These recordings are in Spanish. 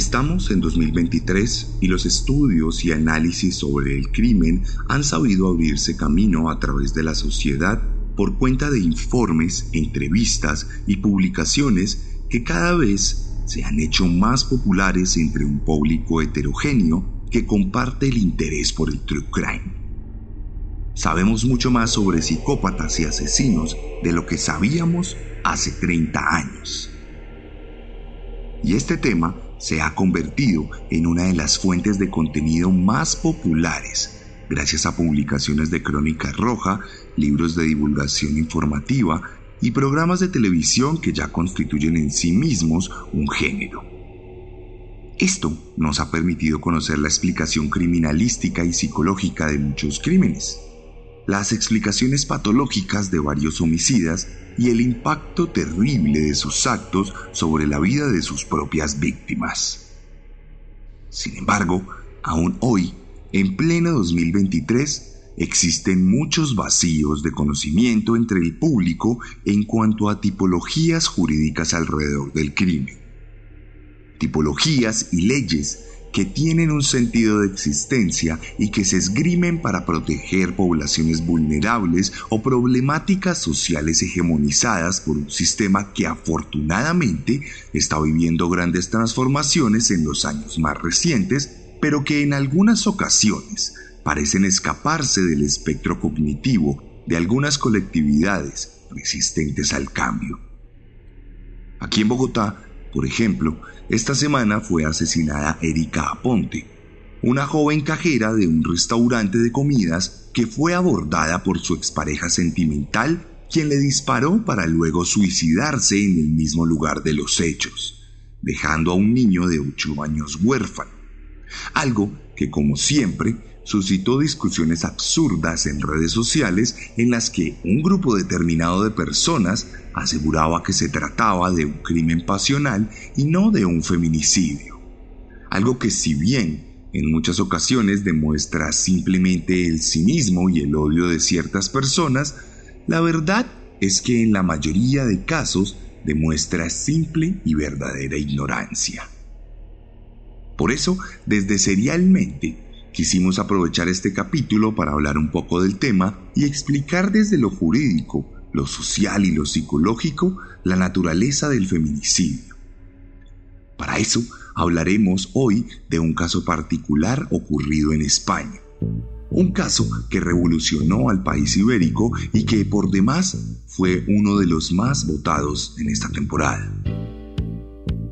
Estamos en 2023 y los estudios y análisis sobre el crimen han sabido abrirse camino a través de la sociedad por cuenta de informes, entrevistas y publicaciones que cada vez se han hecho más populares entre un público heterogéneo que comparte el interés por el true crime. Sabemos mucho más sobre psicópatas y asesinos de lo que sabíamos hace 30 años. Y este tema se ha convertido en una de las fuentes de contenido más populares, gracias a publicaciones de crónica roja, libros de divulgación informativa y programas de televisión que ya constituyen en sí mismos un género. Esto nos ha permitido conocer la explicación criminalística y psicológica de muchos crímenes, las explicaciones patológicas de varios homicidas y el impacto terrible de sus actos sobre la vida de sus propias víctimas. Sin embargo, aún hoy, en pleno 2023, existen muchos vacíos de conocimiento entre el público en cuanto a tipologías jurídicas alrededor del crimen. Tipologías y leyes que tienen un sentido de existencia y que se esgrimen para proteger poblaciones vulnerables o problemáticas sociales hegemonizadas por un sistema que afortunadamente está viviendo grandes transformaciones en los años más recientes, pero que en algunas ocasiones parecen escaparse del espectro cognitivo de algunas colectividades resistentes al cambio. Aquí en Bogotá, por ejemplo, esta semana fue asesinada Erika Aponte, una joven cajera de un restaurante de comidas que fue abordada por su expareja sentimental, quien le disparó para luego suicidarse en el mismo lugar de los hechos, dejando a un niño de 8 años huérfano. Algo que, como siempre, suscitó discusiones absurdas en redes sociales en las que un grupo determinado de personas aseguraba que se trataba de un crimen pasional y no de un feminicidio. Algo que si bien en muchas ocasiones demuestra simplemente el cinismo y el odio de ciertas personas, la verdad es que en la mayoría de casos demuestra simple y verdadera ignorancia. Por eso, desde Serialmente, Quisimos aprovechar este capítulo para hablar un poco del tema y explicar desde lo jurídico, lo social y lo psicológico la naturaleza del feminicidio. Para eso hablaremos hoy de un caso particular ocurrido en España. Un caso que revolucionó al país ibérico y que por demás fue uno de los más votados en esta temporada.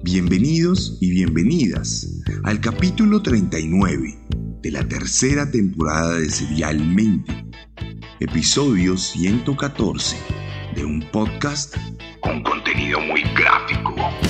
Bienvenidos y bienvenidas al capítulo 39 de la tercera temporada de Serialmente, episodio 114 de un podcast con contenido muy gráfico. vamos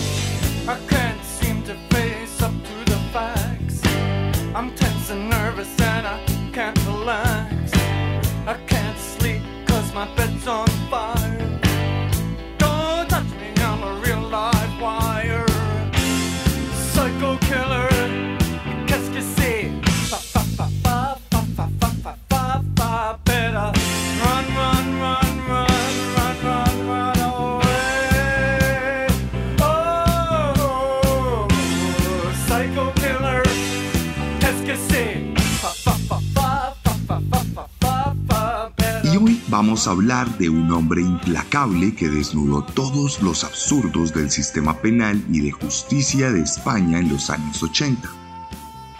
hablar de un hombre implacable que desnudó todos los absurdos del sistema penal y de justicia de España en los años 80.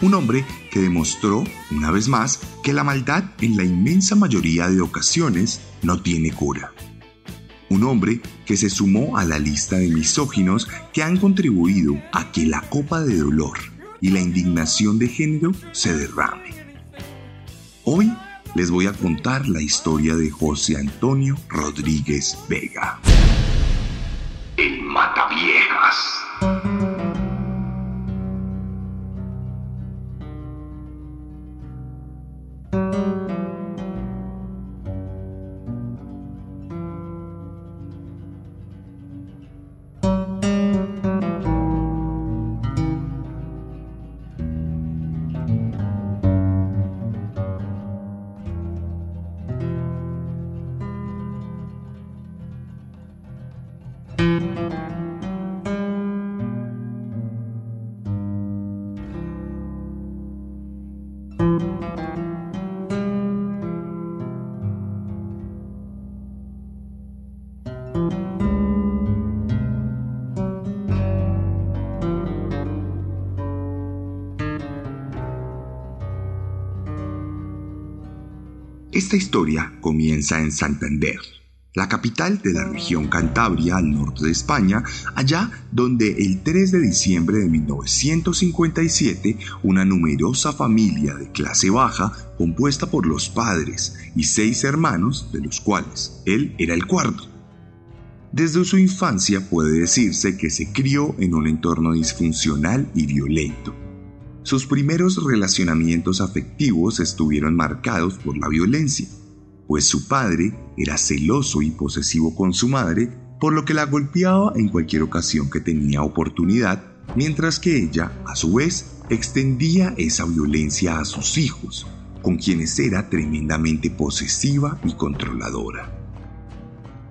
Un hombre que demostró, una vez más, que la maldad en la inmensa mayoría de ocasiones no tiene cura. Un hombre que se sumó a la lista de misóginos que han contribuido a que la copa de dolor y la indignación de género se derrame. Hoy les voy a contar la historia de José Antonio Rodríguez Vega. El Mataviejas. Esta historia comienza en Santander, la capital de la región Cantabria al norte de España, allá donde el 3 de diciembre de 1957 una numerosa familia de clase baja, compuesta por los padres y seis hermanos, de los cuales él era el cuarto. Desde su infancia puede decirse que se crió en un entorno disfuncional y violento sus primeros relacionamientos afectivos estuvieron marcados por la violencia, pues su padre era celoso y posesivo con su madre, por lo que la golpeaba en cualquier ocasión que tenía oportunidad, mientras que ella, a su vez, extendía esa violencia a sus hijos, con quienes era tremendamente posesiva y controladora.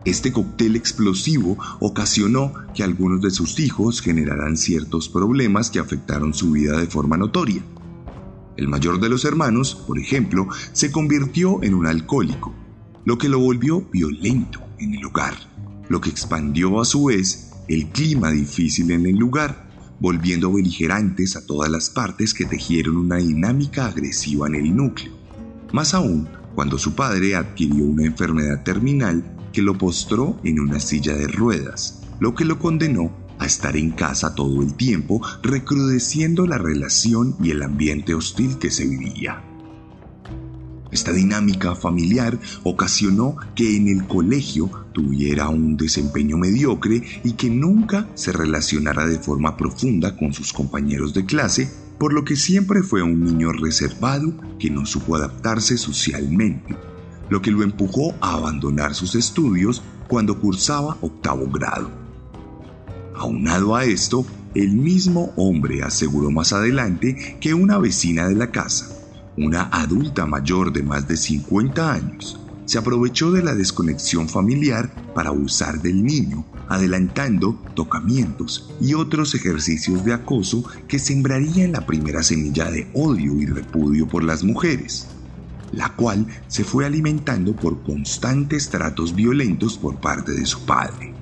Este cóctel explosivo ocasionó que algunos de sus hijos generaran ciertos problemas que afectaron su vida de forma notoria. El mayor de los hermanos, por ejemplo, se convirtió en un alcohólico, lo que lo volvió violento en el hogar, lo que expandió a su vez el clima difícil en el lugar, volviendo beligerantes a todas las partes que tejieron una dinámica agresiva en el núcleo. Más aún, cuando su padre adquirió una enfermedad terminal que lo postró en una silla de ruedas, lo que lo condenó a estar en casa todo el tiempo, recrudeciendo la relación y el ambiente hostil que se vivía. Esta dinámica familiar ocasionó que en el colegio tuviera un desempeño mediocre y que nunca se relacionara de forma profunda con sus compañeros de clase, por lo que siempre fue un niño reservado que no supo adaptarse socialmente lo que lo empujó a abandonar sus estudios cuando cursaba octavo grado. Aunado a esto, el mismo hombre aseguró más adelante que una vecina de la casa, una adulta mayor de más de 50 años, se aprovechó de la desconexión familiar para abusar del niño, adelantando tocamientos y otros ejercicios de acoso que sembrarían la primera semilla de odio y repudio por las mujeres la cual se fue alimentando por constantes tratos violentos por parte de su padre.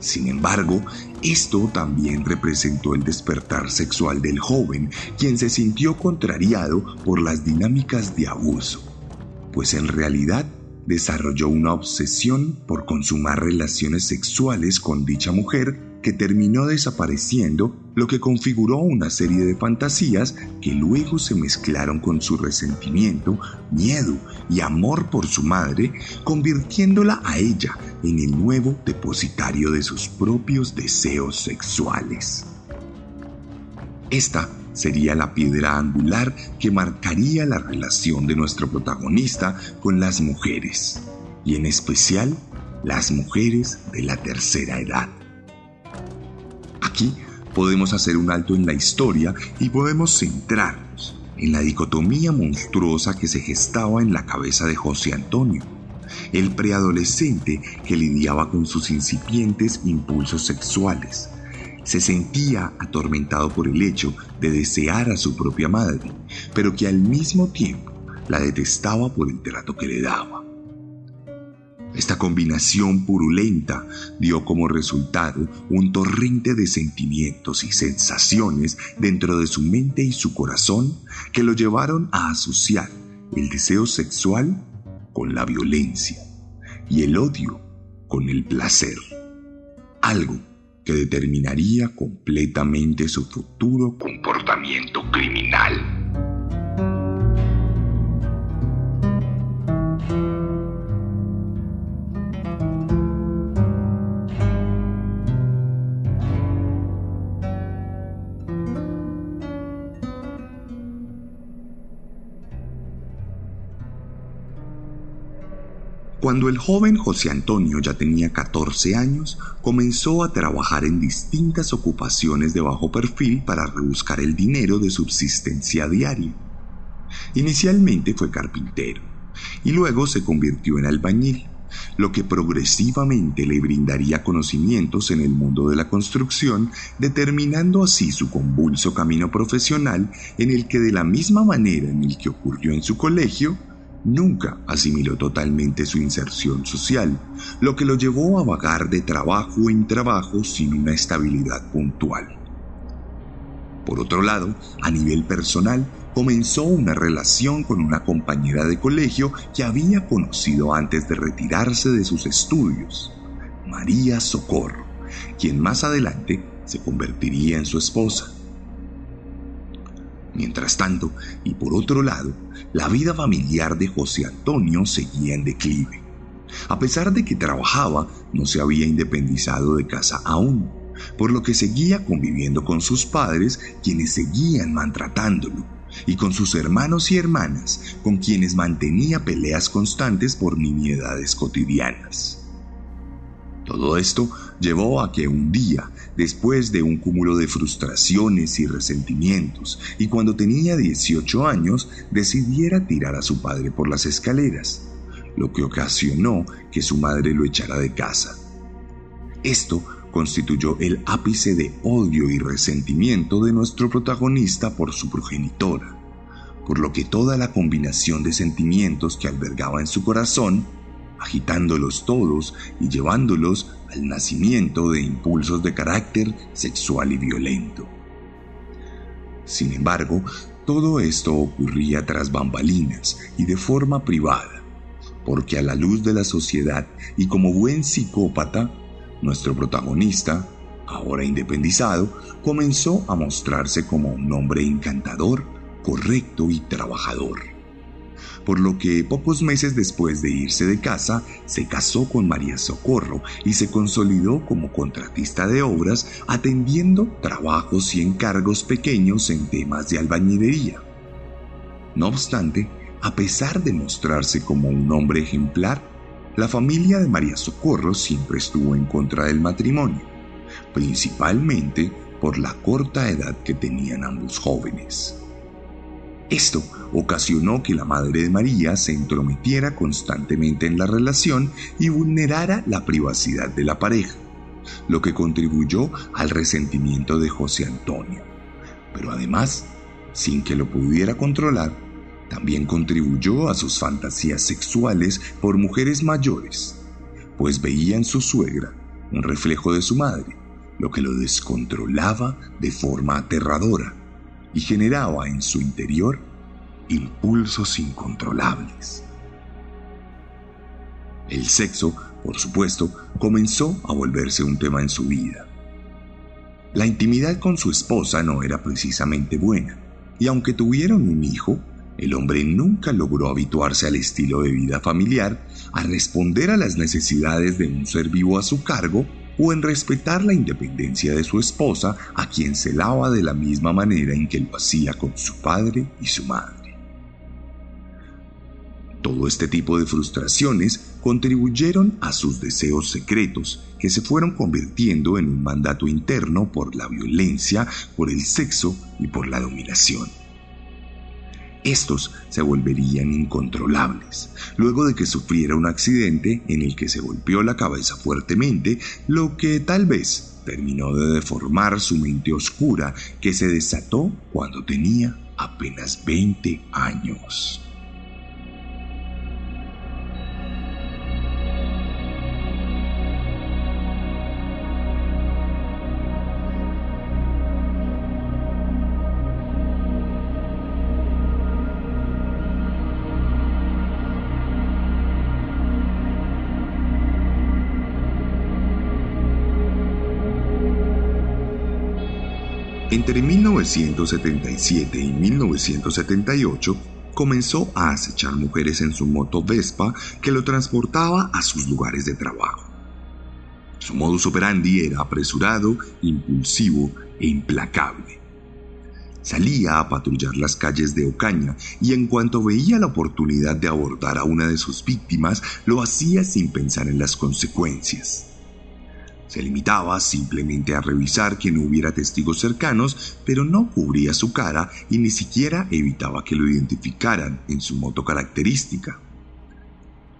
Sin embargo, esto también representó el despertar sexual del joven, quien se sintió contrariado por las dinámicas de abuso, pues en realidad desarrolló una obsesión por consumar relaciones sexuales con dicha mujer que terminó desapareciendo, lo que configuró una serie de fantasías que luego se mezclaron con su resentimiento, miedo y amor por su madre, convirtiéndola a ella en el nuevo depositario de sus propios deseos sexuales. Esta sería la piedra angular que marcaría la relación de nuestro protagonista con las mujeres, y en especial las mujeres de la tercera edad. Aquí podemos hacer un alto en la historia y podemos centrarnos en la dicotomía monstruosa que se gestaba en la cabeza de José Antonio, el preadolescente que lidiaba con sus incipientes impulsos sexuales. Se sentía atormentado por el hecho de desear a su propia madre, pero que al mismo tiempo la detestaba por el trato que le daba. Esta combinación purulenta dio como resultado un torrente de sentimientos y sensaciones dentro de su mente y su corazón que lo llevaron a asociar el deseo sexual con la violencia y el odio con el placer. Algo que determinaría completamente su futuro comportamiento criminal. Cuando el joven José Antonio ya tenía 14 años, comenzó a trabajar en distintas ocupaciones de bajo perfil para rebuscar el dinero de subsistencia diaria. Inicialmente fue carpintero y luego se convirtió en albañil, lo que progresivamente le brindaría conocimientos en el mundo de la construcción, determinando así su convulso camino profesional en el que de la misma manera en el que ocurrió en su colegio, nunca asimiló totalmente su inserción social, lo que lo llevó a vagar de trabajo en trabajo sin una estabilidad puntual. Por otro lado, a nivel personal, comenzó una relación con una compañera de colegio que había conocido antes de retirarse de sus estudios, María Socorro, quien más adelante se convertiría en su esposa. Mientras tanto, y por otro lado, la vida familiar de José Antonio seguía en declive. A pesar de que trabajaba, no se había independizado de casa aún, por lo que seguía conviviendo con sus padres, quienes seguían maltratándolo y con sus hermanos y hermanas, con quienes mantenía peleas constantes por nimiedades cotidianas. Todo esto llevó a que un día, después de un cúmulo de frustraciones y resentimientos, y cuando tenía 18 años, decidiera tirar a su padre por las escaleras, lo que ocasionó que su madre lo echara de casa. Esto constituyó el ápice de odio y resentimiento de nuestro protagonista por su progenitora, por lo que toda la combinación de sentimientos que albergaba en su corazón, agitándolos todos y llevándolos al nacimiento de impulsos de carácter sexual y violento. Sin embargo, todo esto ocurría tras bambalinas y de forma privada, porque a la luz de la sociedad y como buen psicópata, nuestro protagonista, ahora independizado, comenzó a mostrarse como un hombre encantador, correcto y trabajador. Por lo que pocos meses después de irse de casa, se casó con María Socorro y se consolidó como contratista de obras atendiendo trabajos y encargos pequeños en temas de albañilería. No obstante, a pesar de mostrarse como un hombre ejemplar, la familia de María Socorro siempre estuvo en contra del matrimonio, principalmente por la corta edad que tenían ambos jóvenes. Esto ocasionó que la madre de María se entrometiera constantemente en la relación y vulnerara la privacidad de la pareja, lo que contribuyó al resentimiento de José Antonio. Pero además, sin que lo pudiera controlar, también contribuyó a sus fantasías sexuales por mujeres mayores, pues veía en su suegra un reflejo de su madre, lo que lo descontrolaba de forma aterradora y generaba en su interior impulsos incontrolables. El sexo, por supuesto, comenzó a volverse un tema en su vida. La intimidad con su esposa no era precisamente buena, y aunque tuvieron un hijo, el hombre nunca logró habituarse al estilo de vida familiar, a responder a las necesidades de un ser vivo a su cargo o en respetar la independencia de su esposa, a quien se lava de la misma manera en que lo hacía con su padre y su madre. Todo este tipo de frustraciones contribuyeron a sus deseos secretos, que se fueron convirtiendo en un mandato interno por la violencia, por el sexo y por la dominación estos se volverían incontrolables, luego de que sufriera un accidente en el que se golpeó la cabeza fuertemente, lo que tal vez terminó de deformar su mente oscura que se desató cuando tenía apenas 20 años. Entre 1977 y 1978 comenzó a acechar mujeres en su moto Vespa que lo transportaba a sus lugares de trabajo. Su modus operandi era apresurado, impulsivo e implacable. Salía a patrullar las calles de Ocaña y en cuanto veía la oportunidad de abordar a una de sus víctimas, lo hacía sin pensar en las consecuencias. Se limitaba simplemente a revisar que no hubiera testigos cercanos, pero no cubría su cara y ni siquiera evitaba que lo identificaran en su moto característica.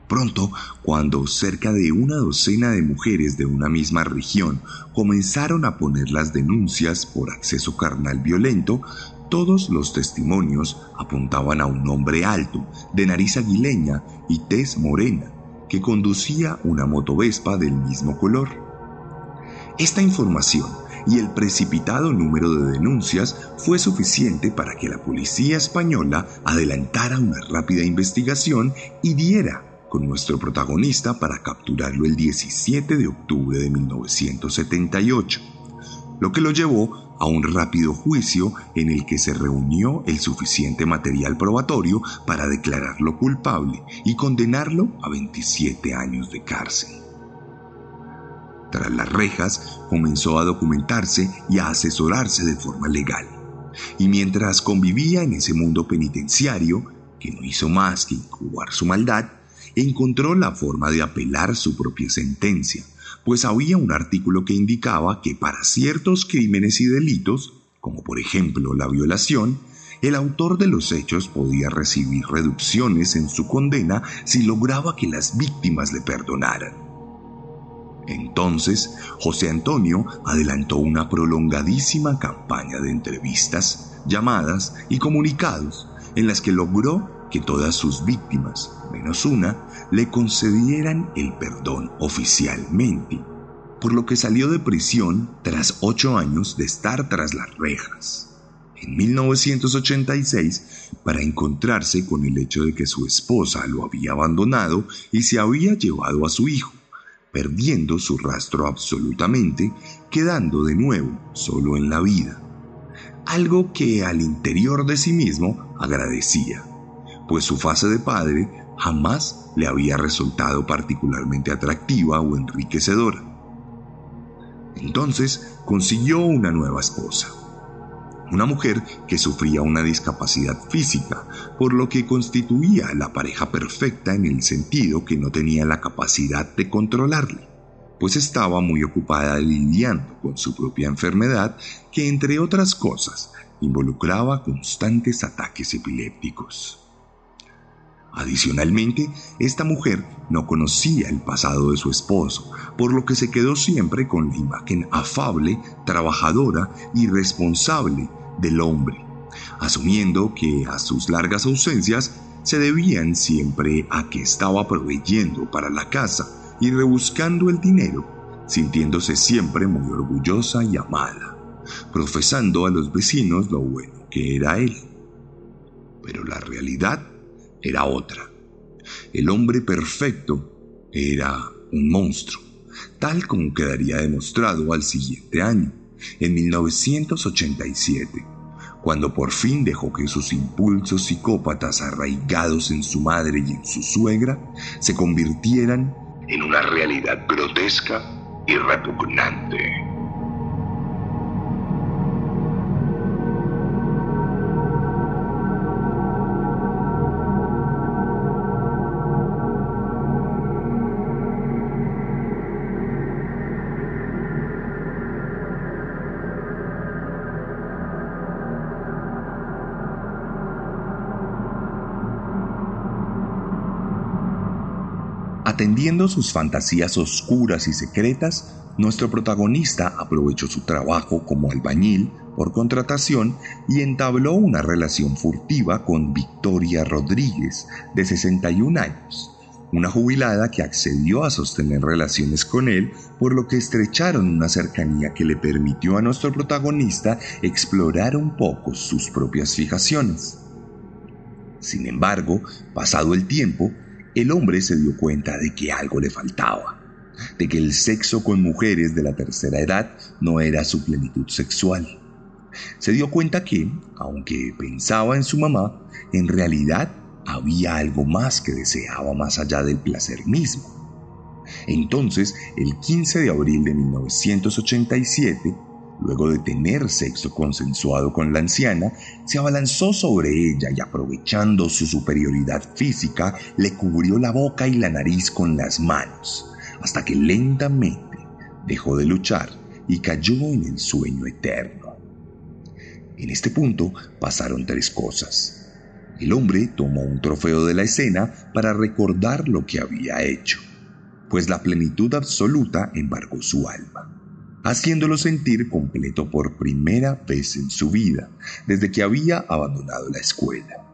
Pronto, cuando cerca de una docena de mujeres de una misma región comenzaron a poner las denuncias por acceso carnal violento, todos los testimonios apuntaban a un hombre alto, de nariz aguileña y tez morena, que conducía una motovespa del mismo color. Esta información y el precipitado número de denuncias fue suficiente para que la policía española adelantara una rápida investigación y diera con nuestro protagonista para capturarlo el 17 de octubre de 1978, lo que lo llevó a un rápido juicio en el que se reunió el suficiente material probatorio para declararlo culpable y condenarlo a 27 años de cárcel. Tras las rejas, comenzó a documentarse y a asesorarse de forma legal. Y mientras convivía en ese mundo penitenciario, que no hizo más que incubar su maldad, encontró la forma de apelar su propia sentencia, pues había un artículo que indicaba que para ciertos crímenes y delitos, como por ejemplo la violación, el autor de los hechos podía recibir reducciones en su condena si lograba que las víctimas le perdonaran. Entonces, José Antonio adelantó una prolongadísima campaña de entrevistas, llamadas y comunicados en las que logró que todas sus víctimas, menos una, le concedieran el perdón oficialmente, por lo que salió de prisión tras ocho años de estar tras las rejas. En 1986, para encontrarse con el hecho de que su esposa lo había abandonado y se había llevado a su hijo, perdiendo su rastro absolutamente, quedando de nuevo solo en la vida. Algo que al interior de sí mismo agradecía pues su fase de padre jamás le había resultado particularmente atractiva o enriquecedora. Entonces consiguió una nueva esposa, una mujer que sufría una discapacidad física, por lo que constituía la pareja perfecta en el sentido que no tenía la capacidad de controlarle, pues estaba muy ocupada lidiando con su propia enfermedad que, entre otras cosas, involucraba constantes ataques epilépticos. Adicionalmente, esta mujer no conocía el pasado de su esposo, por lo que se quedó siempre con la imagen afable, trabajadora y responsable del hombre, asumiendo que a sus largas ausencias se debían siempre a que estaba proveyendo para la casa y rebuscando el dinero, sintiéndose siempre muy orgullosa y amada, profesando a los vecinos lo bueno que era él. Pero la realidad era otra. El hombre perfecto era un monstruo, tal como quedaría demostrado al siguiente año, en 1987, cuando por fin dejó que sus impulsos psicópatas arraigados en su madre y en su suegra se convirtieran en una realidad grotesca y repugnante. Atendiendo sus fantasías oscuras y secretas, nuestro protagonista aprovechó su trabajo como albañil por contratación y entabló una relación furtiva con Victoria Rodríguez, de 61 años, una jubilada que accedió a sostener relaciones con él, por lo que estrecharon una cercanía que le permitió a nuestro protagonista explorar un poco sus propias fijaciones. Sin embargo, pasado el tiempo, el hombre se dio cuenta de que algo le faltaba, de que el sexo con mujeres de la tercera edad no era su plenitud sexual. Se dio cuenta que, aunque pensaba en su mamá, en realidad había algo más que deseaba más allá del placer mismo. Entonces, el 15 de abril de 1987, Luego de tener sexo consensuado con la anciana, se abalanzó sobre ella y aprovechando su superioridad física, le cubrió la boca y la nariz con las manos, hasta que lentamente dejó de luchar y cayó en el sueño eterno. En este punto pasaron tres cosas. El hombre tomó un trofeo de la escena para recordar lo que había hecho, pues la plenitud absoluta embargó su alma haciéndolo sentir completo por primera vez en su vida, desde que había abandonado la escuela.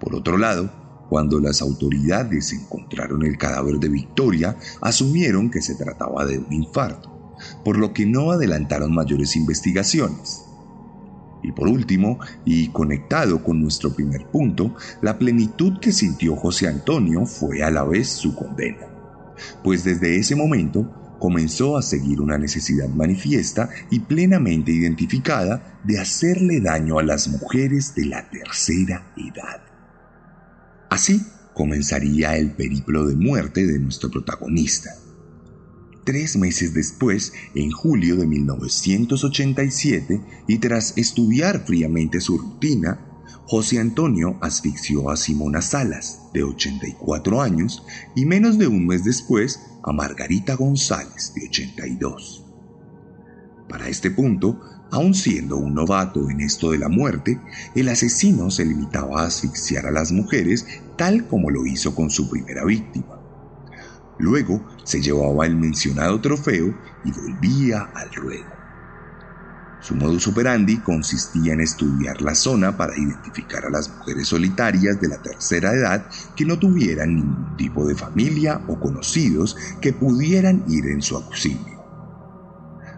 Por otro lado, cuando las autoridades encontraron el cadáver de Victoria, asumieron que se trataba de un infarto, por lo que no adelantaron mayores investigaciones. Y por último, y conectado con nuestro primer punto, la plenitud que sintió José Antonio fue a la vez su condena, pues desde ese momento comenzó a seguir una necesidad manifiesta y plenamente identificada de hacerle daño a las mujeres de la tercera edad. Así comenzaría el periplo de muerte de nuestro protagonista. Tres meses después, en julio de 1987, y tras estudiar fríamente su rutina, José Antonio asfixió a Simona Salas, de 84 años, y menos de un mes después a Margarita González, de 82. Para este punto, aun siendo un novato en esto de la muerte, el asesino se limitaba a asfixiar a las mujeres tal como lo hizo con su primera víctima. Luego se llevaba el mencionado trofeo y volvía al ruedo. Su modus operandi consistía en estudiar la zona para identificar a las mujeres solitarias de la tercera edad que no tuvieran ningún tipo de familia o conocidos que pudieran ir en su auxilio.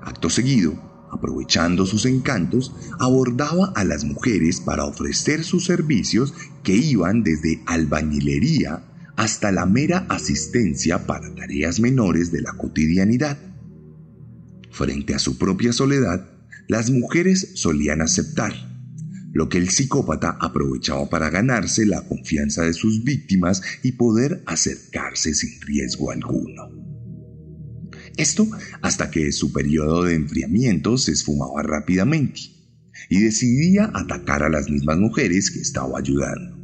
Acto seguido, aprovechando sus encantos, abordaba a las mujeres para ofrecer sus servicios que iban desde albañilería hasta la mera asistencia para tareas menores de la cotidianidad. Frente a su propia soledad, las mujeres solían aceptar, lo que el psicópata aprovechaba para ganarse la confianza de sus víctimas y poder acercarse sin riesgo alguno. Esto hasta que su periodo de enfriamiento se esfumaba rápidamente y decidía atacar a las mismas mujeres que estaba ayudando.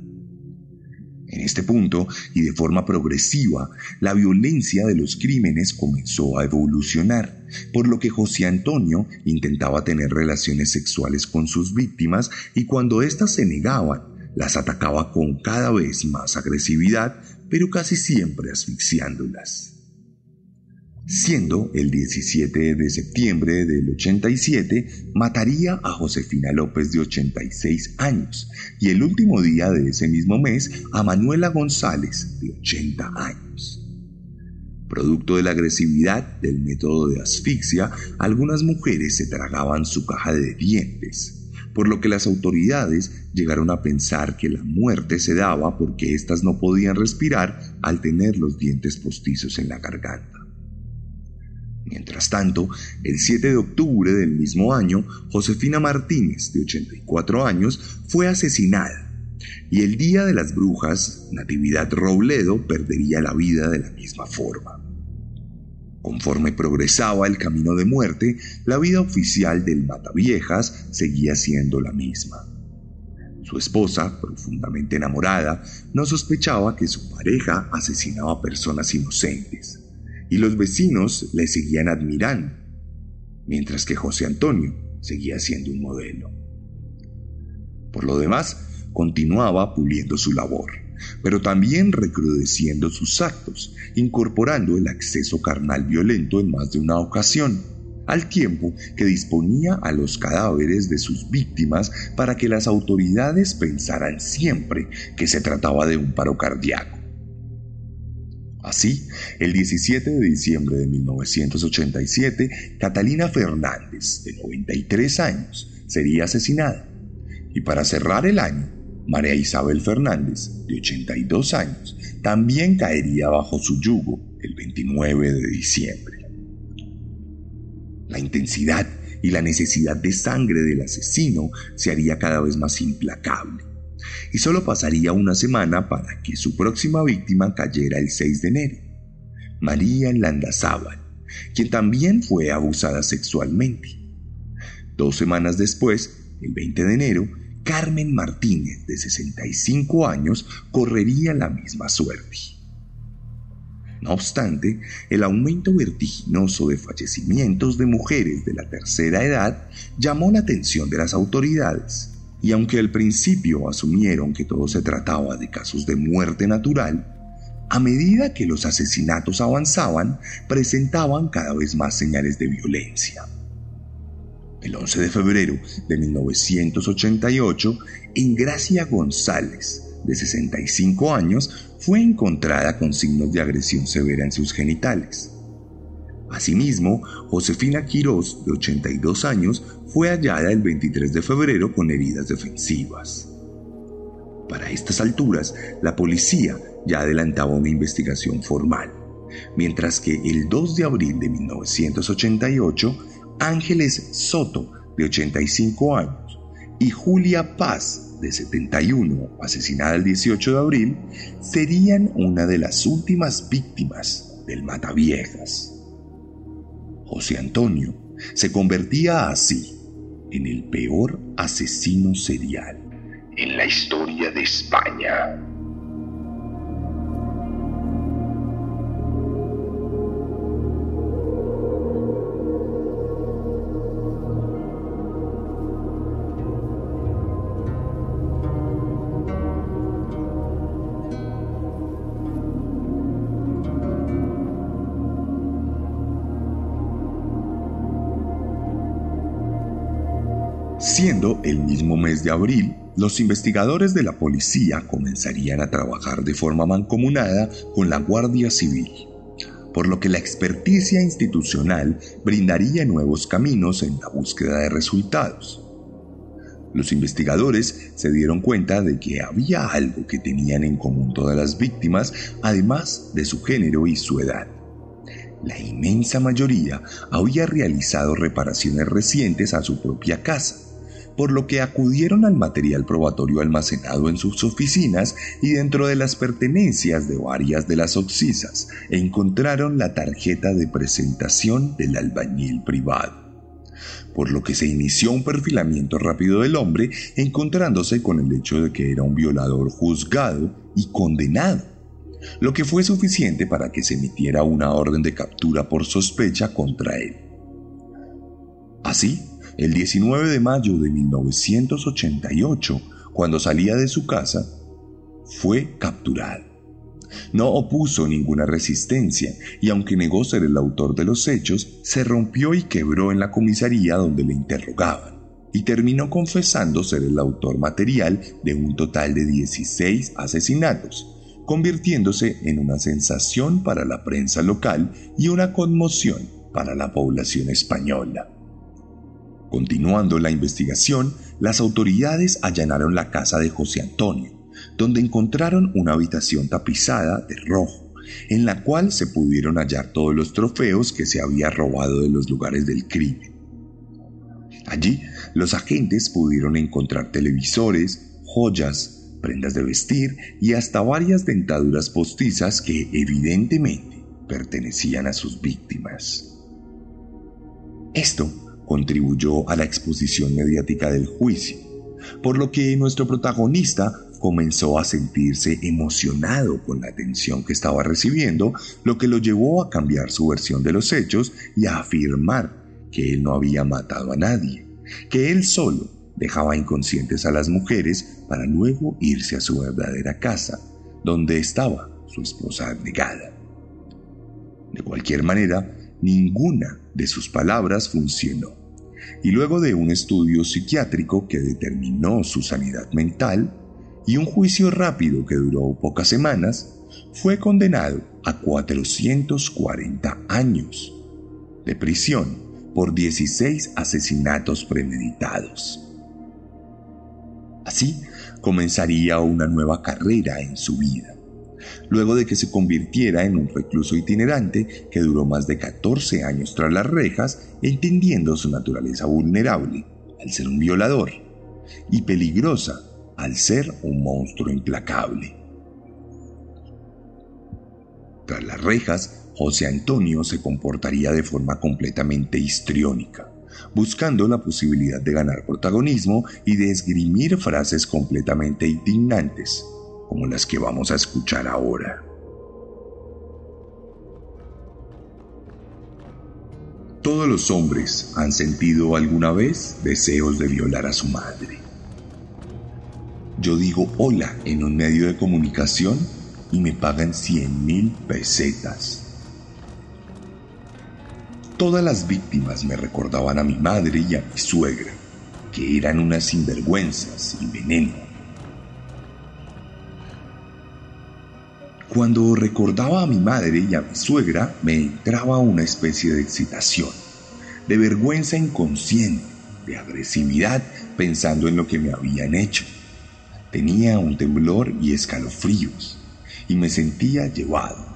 En este punto, y de forma progresiva, la violencia de los crímenes comenzó a evolucionar, por lo que José Antonio intentaba tener relaciones sexuales con sus víctimas y cuando éstas se negaban, las atacaba con cada vez más agresividad, pero casi siempre asfixiándolas siendo el 17 de septiembre del 87 mataría a Josefina López de 86 años y el último día de ese mismo mes a Manuela González de 80 años. Producto de la agresividad del método de asfixia, algunas mujeres se tragaban su caja de dientes, por lo que las autoridades llegaron a pensar que la muerte se daba porque éstas no podían respirar al tener los dientes postizos en la garganta. Mientras tanto, el 7 de octubre del mismo año, Josefina Martínez, de 84 años, fue asesinada. Y el Día de las Brujas, Natividad Robledo, perdería la vida de la misma forma. Conforme progresaba el camino de muerte, la vida oficial del Mataviejas seguía siendo la misma. Su esposa, profundamente enamorada, no sospechaba que su pareja asesinaba personas inocentes y los vecinos le seguían admirando, mientras que José Antonio seguía siendo un modelo. Por lo demás, continuaba puliendo su labor, pero también recrudeciendo sus actos, incorporando el acceso carnal violento en más de una ocasión, al tiempo que disponía a los cadáveres de sus víctimas para que las autoridades pensaran siempre que se trataba de un paro cardíaco. Así, el 17 de diciembre de 1987, Catalina Fernández, de 93 años, sería asesinada. Y para cerrar el año, María Isabel Fernández, de 82 años, también caería bajo su yugo el 29 de diciembre. La intensidad y la necesidad de sangre del asesino se haría cada vez más implacable y solo pasaría una semana para que su próxima víctima cayera el 6 de enero, María Landazábal, quien también fue abusada sexualmente. Dos semanas después, el 20 de enero, Carmen Martínez, de 65 años, correría la misma suerte. No obstante, el aumento vertiginoso de fallecimientos de mujeres de la tercera edad llamó la atención de las autoridades y aunque al principio asumieron que todo se trataba de casos de muerte natural, a medida que los asesinatos avanzaban, presentaban cada vez más señales de violencia. El 11 de febrero de 1988, Ingracia González, de 65 años, fue encontrada con signos de agresión severa en sus genitales. Asimismo, Josefina Quirós, de 82 años, fue hallada el 23 de febrero con heridas defensivas. Para estas alturas, la policía ya adelantaba una investigación formal, mientras que el 2 de abril de 1988, Ángeles Soto, de 85 años, y Julia Paz, de 71, asesinada el 18 de abril, serían una de las últimas víctimas del Mataviejas. José Antonio se convertía así en el peor asesino serial en la historia de España. Siendo el mismo mes de abril, los investigadores de la policía comenzarían a trabajar de forma mancomunada con la Guardia Civil, por lo que la experticia institucional brindaría nuevos caminos en la búsqueda de resultados. Los investigadores se dieron cuenta de que había algo que tenían en común todas las víctimas, además de su género y su edad. La inmensa mayoría había realizado reparaciones recientes a su propia casa por lo que acudieron al material probatorio almacenado en sus oficinas y dentro de las pertenencias de varias de las oxisas encontraron la tarjeta de presentación del albañil privado por lo que se inició un perfilamiento rápido del hombre, encontrándose con el hecho de que era un violador juzgado y condenado, lo que fue suficiente para que se emitiera una orden de captura por sospecha contra él. Así, el 19 de mayo de 1988, cuando salía de su casa, fue capturado. No opuso ninguna resistencia y aunque negó ser el autor de los hechos, se rompió y quebró en la comisaría donde le interrogaban y terminó confesando ser el autor material de un total de 16 asesinatos, convirtiéndose en una sensación para la prensa local y una conmoción para la población española. Continuando la investigación, las autoridades allanaron la casa de José Antonio, donde encontraron una habitación tapizada de rojo, en la cual se pudieron hallar todos los trofeos que se había robado de los lugares del crimen. Allí, los agentes pudieron encontrar televisores, joyas, prendas de vestir y hasta varias dentaduras postizas que evidentemente pertenecían a sus víctimas. Esto contribuyó a la exposición mediática del juicio, por lo que nuestro protagonista comenzó a sentirse emocionado con la atención que estaba recibiendo, lo que lo llevó a cambiar su versión de los hechos y a afirmar que él no había matado a nadie, que él solo dejaba inconscientes a las mujeres para luego irse a su verdadera casa, donde estaba su esposa negada. De cualquier manera, ninguna de sus palabras funcionó y luego de un estudio psiquiátrico que determinó su sanidad mental y un juicio rápido que duró pocas semanas, fue condenado a 440 años de prisión por 16 asesinatos premeditados. Así comenzaría una nueva carrera en su vida luego de que se convirtiera en un recluso itinerante que duró más de 14 años tras las rejas, entendiendo su naturaleza vulnerable, al ser un violador, y peligrosa, al ser un monstruo implacable. Tras las rejas, José Antonio se comportaría de forma completamente histriónica, buscando la posibilidad de ganar protagonismo y de esgrimir frases completamente indignantes, como las que vamos a escuchar ahora. Todos los hombres han sentido alguna vez deseos de violar a su madre. Yo digo hola en un medio de comunicación y me pagan 100 mil pesetas. Todas las víctimas me recordaban a mi madre y a mi suegra, que eran unas sinvergüenzas y veneno Cuando recordaba a mi madre y a mi suegra, me entraba una especie de excitación, de vergüenza inconsciente, de agresividad pensando en lo que me habían hecho. Tenía un temblor y escalofríos, y me sentía llevado.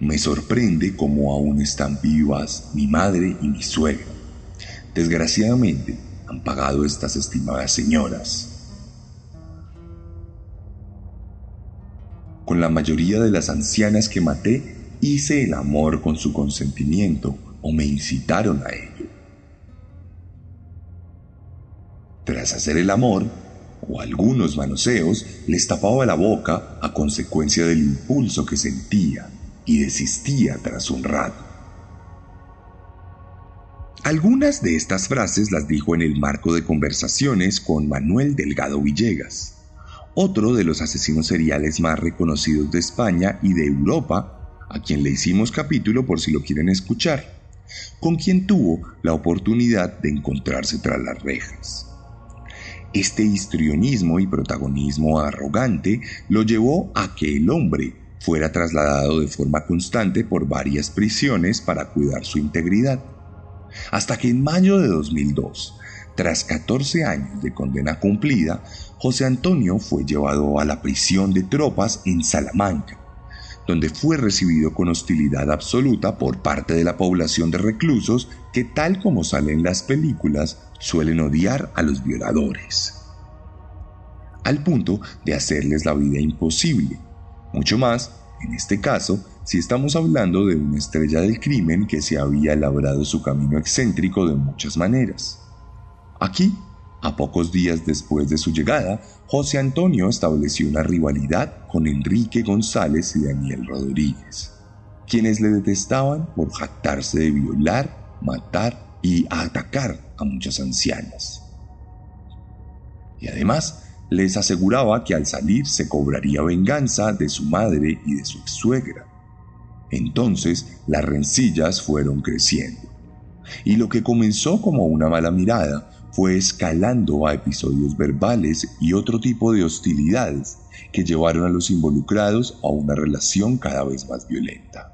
Me sorprende cómo aún están vivas mi madre y mi suegra. Desgraciadamente, han pagado estas estimadas señoras. Con la mayoría de las ancianas que maté, hice el amor con su consentimiento o me incitaron a ello. Tras hacer el amor, o algunos manoseos, les tapaba la boca a consecuencia del impulso que sentía y desistía tras un rato. Algunas de estas frases las dijo en el marco de conversaciones con Manuel Delgado Villegas, otro de los asesinos seriales más reconocidos de España y de Europa, a quien le hicimos capítulo por si lo quieren escuchar, con quien tuvo la oportunidad de encontrarse tras las rejas. Este histrionismo y protagonismo arrogante lo llevó a que el hombre fuera trasladado de forma constante por varias prisiones para cuidar su integridad hasta que en mayo de 2002, tras 14 años de condena cumplida, José Antonio fue llevado a la prisión de tropas en Salamanca, donde fue recibido con hostilidad absoluta por parte de la población de reclusos que, tal como sale en las películas, suelen odiar a los violadores. Al punto de hacerles la vida imposible, mucho más, en este caso, si estamos hablando de una estrella del crimen que se había labrado su camino excéntrico de muchas maneras. Aquí, a pocos días después de su llegada, José Antonio estableció una rivalidad con Enrique González y Daniel Rodríguez, quienes le detestaban por jactarse de violar, matar y atacar a muchas ancianas. Y además, les aseguraba que al salir se cobraría venganza de su madre y de su suegra. Entonces las rencillas fueron creciendo. Y lo que comenzó como una mala mirada fue escalando a episodios verbales y otro tipo de hostilidades que llevaron a los involucrados a una relación cada vez más violenta.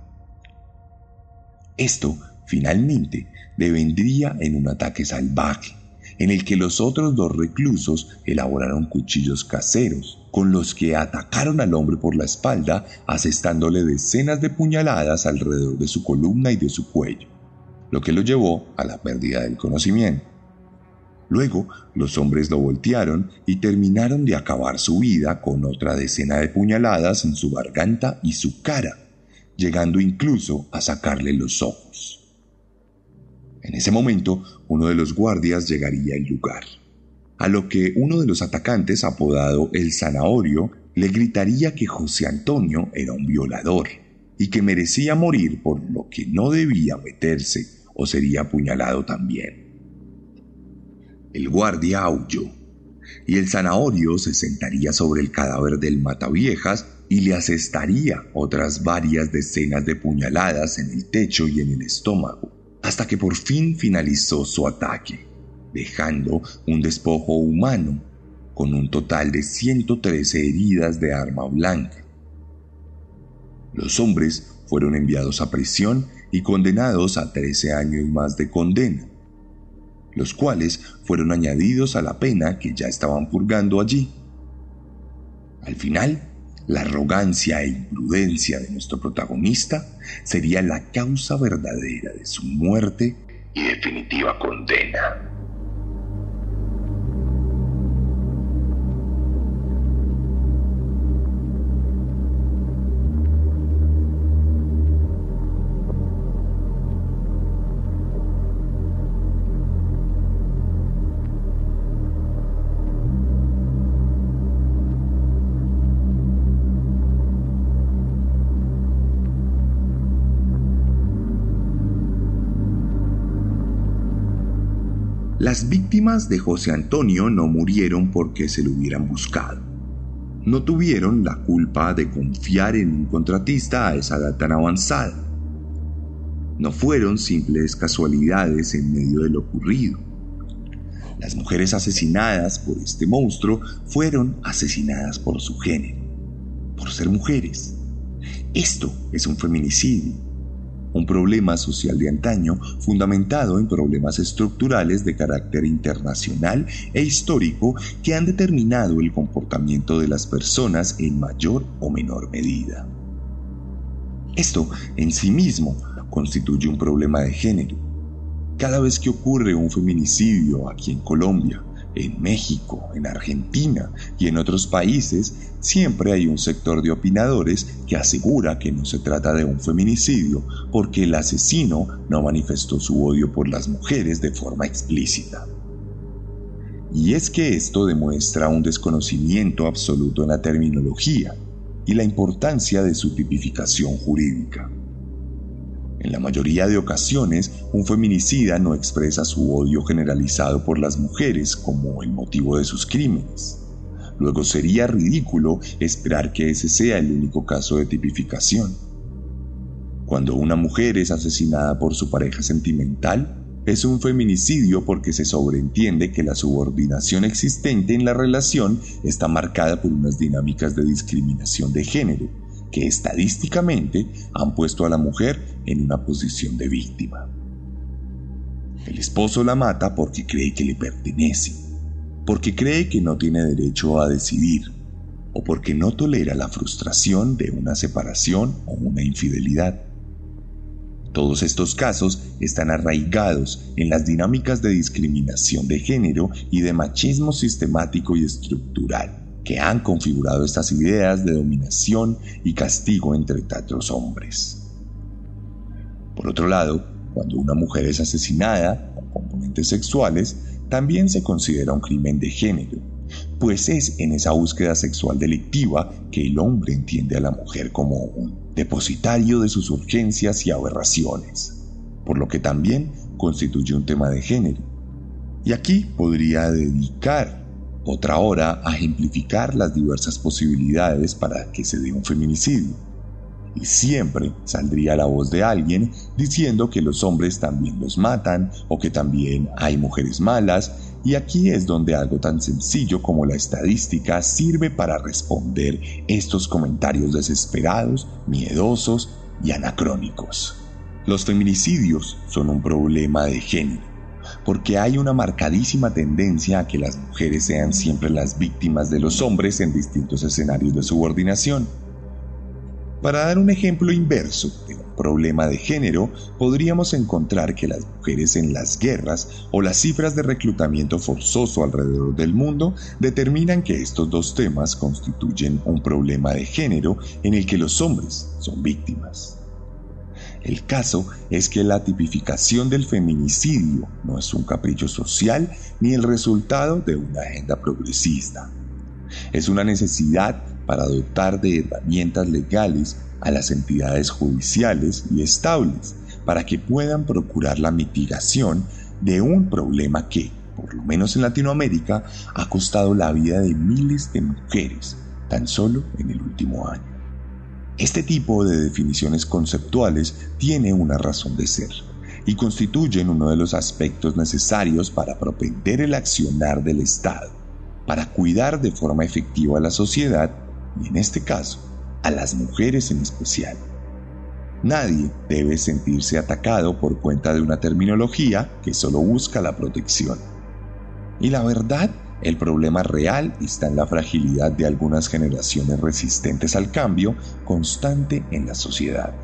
Esto, finalmente, devendría en un ataque salvaje, en el que los otros dos reclusos elaboraron cuchillos caseros, con los que atacaron al hombre por la espalda, asestándole decenas de puñaladas alrededor de su columna y de su cuello, lo que lo llevó a la pérdida del conocimiento. Luego, los hombres lo voltearon y terminaron de acabar su vida con otra decena de puñaladas en su garganta y su cara, llegando incluso a sacarle los ojos. En ese momento, uno de los guardias llegaría al lugar, a lo que uno de los atacantes, apodado el Zanahorio, le gritaría que José Antonio era un violador y que merecía morir por lo que no debía meterse o sería apuñalado también. El guardia aulló y el zanahorio se sentaría sobre el cadáver del mataviejas y le asestaría otras varias decenas de puñaladas en el techo y en el estómago hasta que por fin finalizó su ataque, dejando un despojo humano con un total de 113 heridas de arma blanca. Los hombres fueron enviados a prisión y condenados a 13 años más de condena, los cuales fueron añadidos a la pena que ya estaban purgando allí. Al final, la arrogancia e imprudencia de nuestro protagonista sería la causa verdadera de su muerte y definitiva condena. Las víctimas de José Antonio no murieron porque se lo hubieran buscado. No tuvieron la culpa de confiar en un contratista a esa edad tan avanzada. No fueron simples casualidades en medio de lo ocurrido. Las mujeres asesinadas por este monstruo fueron asesinadas por su género, por ser mujeres. Esto es un feminicidio, un problema social de antaño fundamentado en problemas estructurales de carácter internacional e histórico que han determinado el comportamiento de las personas en mayor o menor medida. Esto en sí mismo constituye un problema de género. Cada vez que ocurre un feminicidio aquí en Colombia, en México, en Argentina y en otros países, siempre hay un sector de opinadores que asegura que no se trata de un feminicidio porque el asesino no manifestó su odio por las mujeres de forma explícita. Y es que esto demuestra un desconocimiento absoluto en la terminología y la importancia de su tipificación jurídica. En la mayoría de ocasiones, un feminicida no expresa su odio generalizado por las mujeres como el motivo de sus crímenes. Luego sería ridículo esperar que ese sea el único caso de tipificación. Cuando una mujer es asesinada por su pareja sentimental, es un feminicidio porque se sobreentiende que la subordinación existente en la relación está marcada por unas dinámicas de discriminación de género que estadísticamente han puesto a la mujer en una posición de víctima. El esposo la mata porque cree que le pertenece, porque cree que no tiene derecho a decidir, o porque no tolera la frustración de una separación o una infidelidad. Todos estos casos están arraigados en las dinámicas de discriminación de género y de machismo sistemático y estructural que han configurado estas ideas de dominación y castigo entre tantos hombres. Por otro lado, cuando una mujer es asesinada con componentes sexuales, también se considera un crimen de género, pues es en esa búsqueda sexual delictiva que el hombre entiende a la mujer como un depositario de sus urgencias y aberraciones, por lo que también constituye un tema de género. Y aquí podría dedicar otra hora a ejemplificar las diversas posibilidades para que se dé un feminicidio. Y siempre saldría la voz de alguien diciendo que los hombres también los matan o que también hay mujeres malas, y aquí es donde algo tan sencillo como la estadística sirve para responder estos comentarios desesperados, miedosos y anacrónicos. Los feminicidios son un problema de género porque hay una marcadísima tendencia a que las mujeres sean siempre las víctimas de los hombres en distintos escenarios de subordinación. Para dar un ejemplo inverso de un problema de género, podríamos encontrar que las mujeres en las guerras o las cifras de reclutamiento forzoso alrededor del mundo determinan que estos dos temas constituyen un problema de género en el que los hombres son víctimas. El caso es que la tipificación del feminicidio no es un capricho social ni el resultado de una agenda progresista. Es una necesidad para dotar de herramientas legales a las entidades judiciales y estables para que puedan procurar la mitigación de un problema que, por lo menos en Latinoamérica, ha costado la vida de miles de mujeres tan solo en el último año. Este tipo de definiciones conceptuales tiene una razón de ser y constituyen uno de los aspectos necesarios para propender el accionar del Estado, para cuidar de forma efectiva a la sociedad y en este caso a las mujeres en especial. Nadie debe sentirse atacado por cuenta de una terminología que solo busca la protección. Y la verdad el problema real está en la fragilidad de algunas generaciones resistentes al cambio constante en la sociedad.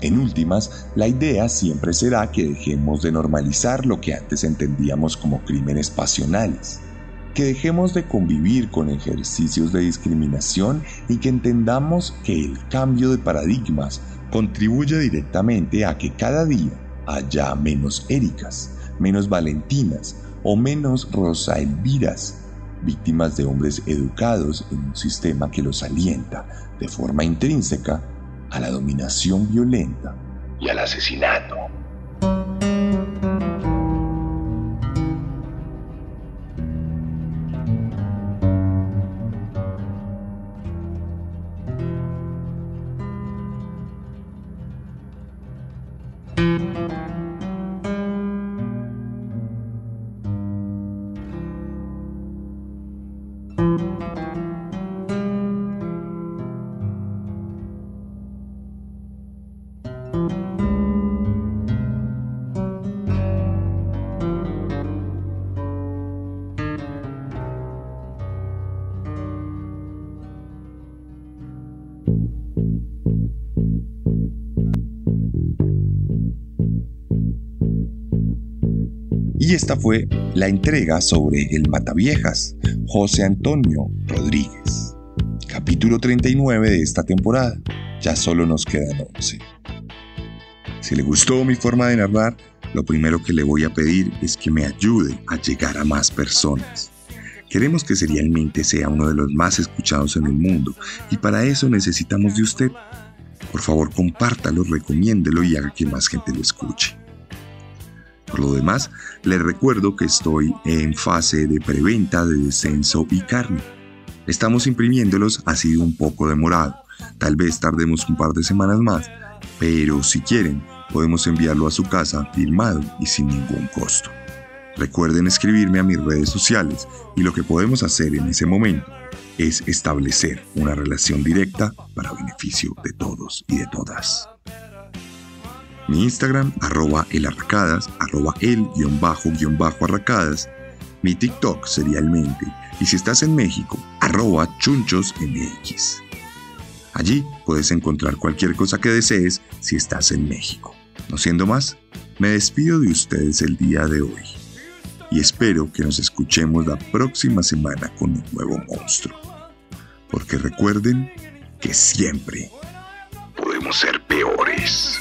En últimas, la idea siempre será que dejemos de normalizar lo que antes entendíamos como crímenes pasionales, que dejemos de convivir con ejercicios de discriminación y que entendamos que el cambio de paradigmas contribuye directamente a que cada día haya menos Éricas, menos Valentinas, o menos Rosa Elviras, víctimas de hombres educados en un sistema que los alienta de forma intrínseca a la dominación violenta y al asesinato. Esta fue la entrega sobre el Mataviejas, José Antonio Rodríguez. Capítulo 39 de esta temporada. Ya solo nos quedan 11. Si le gustó mi forma de narrar, lo primero que le voy a pedir es que me ayude a llegar a más personas. Queremos que Serialmente sea uno de los más escuchados en el mundo y para eso necesitamos de usted. Por favor, compártalo, recomiéndelo y haga que más gente lo escuche. Por lo demás, les recuerdo que estoy en fase de preventa de descenso y carne. Estamos imprimiéndolos, ha sido un poco demorado. Tal vez tardemos un par de semanas más, pero si quieren, podemos enviarlo a su casa firmado y sin ningún costo. Recuerden escribirme a mis redes sociales y lo que podemos hacer en ese momento es establecer una relación directa para beneficio de todos y de todas. Mi Instagram, arroba elarracadas, arroba el guion bajo guion bajo arracadas. Mi TikTok, serialmente. Y si estás en México, arroba chunchosmx. Allí puedes encontrar cualquier cosa que desees si estás en México. No siendo más, me despido de ustedes el día de hoy. Y espero que nos escuchemos la próxima semana con un nuevo monstruo. Porque recuerden que siempre podemos ser peores.